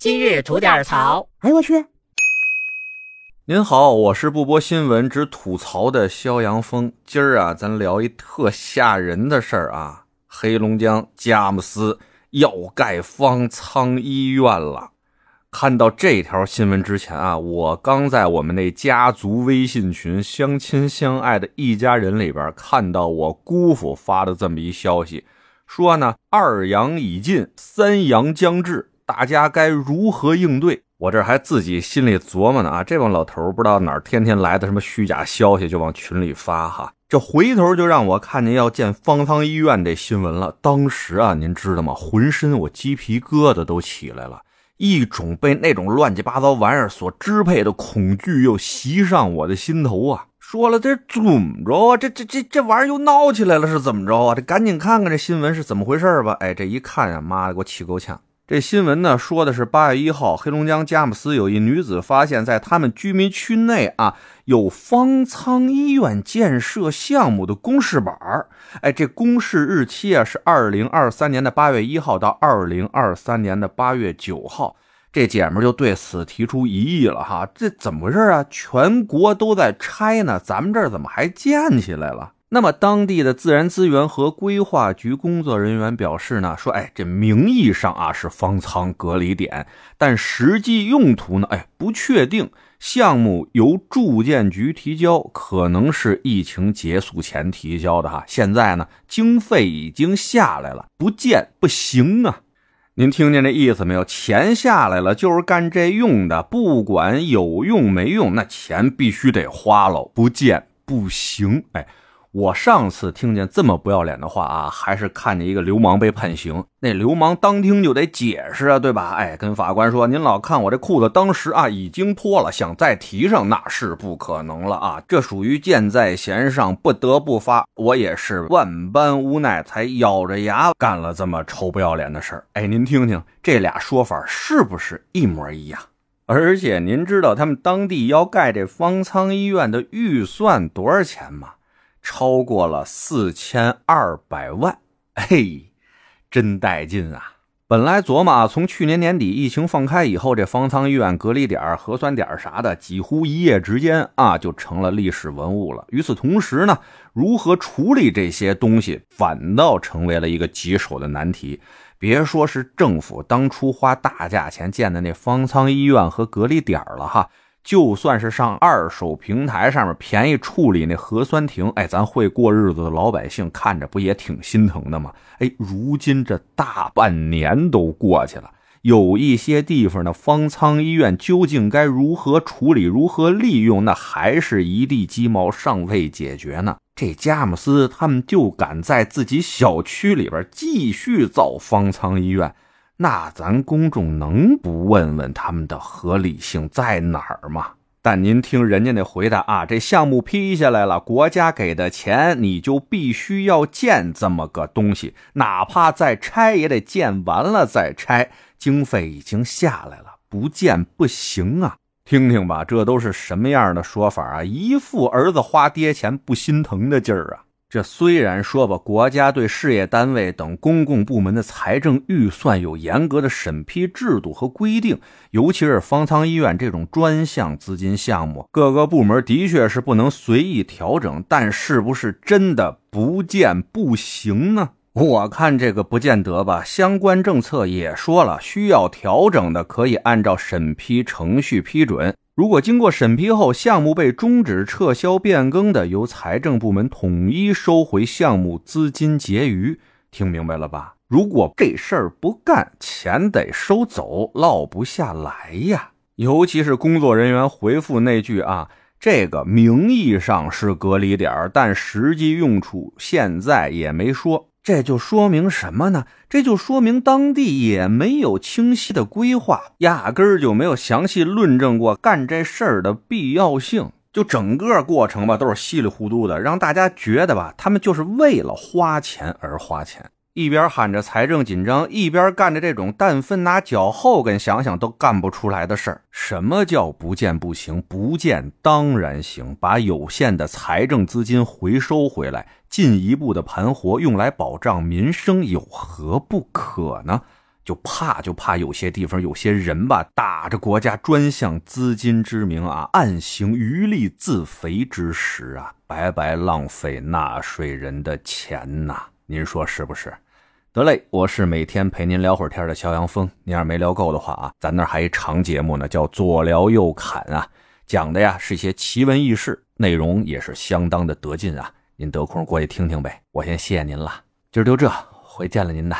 今日吐点槽。哎呦我去！您好，我是不播新闻只吐槽的肖阳峰。今儿啊，咱聊一特吓人的事儿啊！黑龙江佳木斯要盖方舱医院了。看到这条新闻之前啊，我刚在我们那家族微信群“相亲相爱的一家人”里边看到我姑父发的这么一消息，说呢，二阳已尽，三阳将至，大家该如何应对？我这还自己心里琢磨呢啊，这帮老头不知道哪儿天天来的什么虚假消息，就往群里发哈。这回头就让我看见要建方舱医院这新闻了。当时啊，您知道吗？浑身我鸡皮疙瘩都起来了。一种被那种乱七八糟玩意儿所支配的恐惧又袭上我的心头啊！说了这怎么着啊？这这这这玩意儿又闹起来了，是怎么着啊？这赶紧看看这新闻是怎么回事吧！哎，这一看呀，妈的，给我气够呛！这新闻呢说的是八月一号，黑龙江佳木斯有一女子发现，在他们居民区内啊有方舱医院建设项目的公示板哎，这公示日期啊是二零二三年的八月一号到二零二三年的八月九号。这姐们就对此提出疑议了哈，这怎么回事啊？全国都在拆呢，咱们这儿怎么还建起来了？那么当地的自然资源和规划局工作人员表示呢，说，哎，这名义上啊是方舱隔离点，但实际用途呢，哎，不确定。项目由住建局提交，可能是疫情结束前提交的哈。现在呢，经费已经下来了，不建不行啊。您听见这意思没有？钱下来了，就是干这用的，不管有用没用，那钱必须得花了，不建不行。哎。我上次听见这么不要脸的话啊，还是看见一个流氓被判刑，那流氓当庭就得解释啊，对吧？哎，跟法官说：“您老看我这裤子，当时啊已经脱了，想再提上那是不可能了啊，这属于箭在弦上，不得不发。我也是万般无奈，才咬着牙干了这么臭不要脸的事儿。哎，您听听这俩说法是不是一模一样？而且您知道他们当地要盖这方舱医院的预算多少钱吗？超过了四千二百万，嘿，真带劲啊！本来琢磨，从去年年底疫情放开以后，这方舱医院隔离点、核酸点啥的，几乎一夜之间啊，就成了历史文物了。与此同时呢，如何处理这些东西，反倒成为了一个棘手的难题。别说是政府当初花大价钱建的那方舱医院和隔离点了哈。就算是上二手平台上面便宜处理那核酸亭，哎，咱会过日子的老百姓看着不也挺心疼的吗？哎，如今这大半年都过去了，有一些地方的方舱医院究竟该如何处理、如何利用，那还是一地鸡毛，尚未解决呢。这佳木斯他们就敢在自己小区里边继续造方舱医院。那咱公众能不问问他们的合理性在哪儿吗？但您听人家那回答啊，这项目批下来了，国家给的钱，你就必须要建这么个东西，哪怕再拆也得建完了再拆，经费已经下来了，不建不行啊！听听吧，这都是什么样的说法啊？一副儿子花爹钱不心疼的劲儿啊！这虽然说吧，国家对事业单位等公共部门的财政预算有严格的审批制度和规定，尤其是方舱医院这种专项资金项目，各个部门的确是不能随意调整。但是不是真的不见不行呢？我看这个不见得吧。相关政策也说了，需要调整的可以按照审批程序批准。如果经过审批后项目被终止、撤销、变更的，由财政部门统一收回项目资金结余。听明白了吧？如果这事儿不干，钱得收走，落不下来呀。尤其是工作人员回复那句啊，这个名义上是隔离点儿，但实际用处现在也没说。这就说明什么呢？这就说明当地也没有清晰的规划，压根儿就没有详细论证过干这事儿的必要性。就整个过程吧，都是稀里糊涂的，让大家觉得吧，他们就是为了花钱而花钱。一边喊着财政紧张，一边干着这种但分拿脚后跟想想都干不出来的事儿。什么叫不见不行？不见当然行。把有限的财政资金回收回来，进一步的盘活，用来保障民生，有何不可呢？就怕就怕有些地方有些人吧，打着国家专项资金之名啊，暗行渔利自肥之时啊，白白浪费纳税人的钱呐！您说是不是？得嘞，我是每天陪您聊会儿天的肖阳峰。您要是没聊够的话啊，咱那还一长节目呢，叫左聊右侃啊，讲的呀是一些奇闻异事，内容也是相当的得劲啊。您得空过去听听呗。我先谢谢您了，今儿就这，回见了您呐。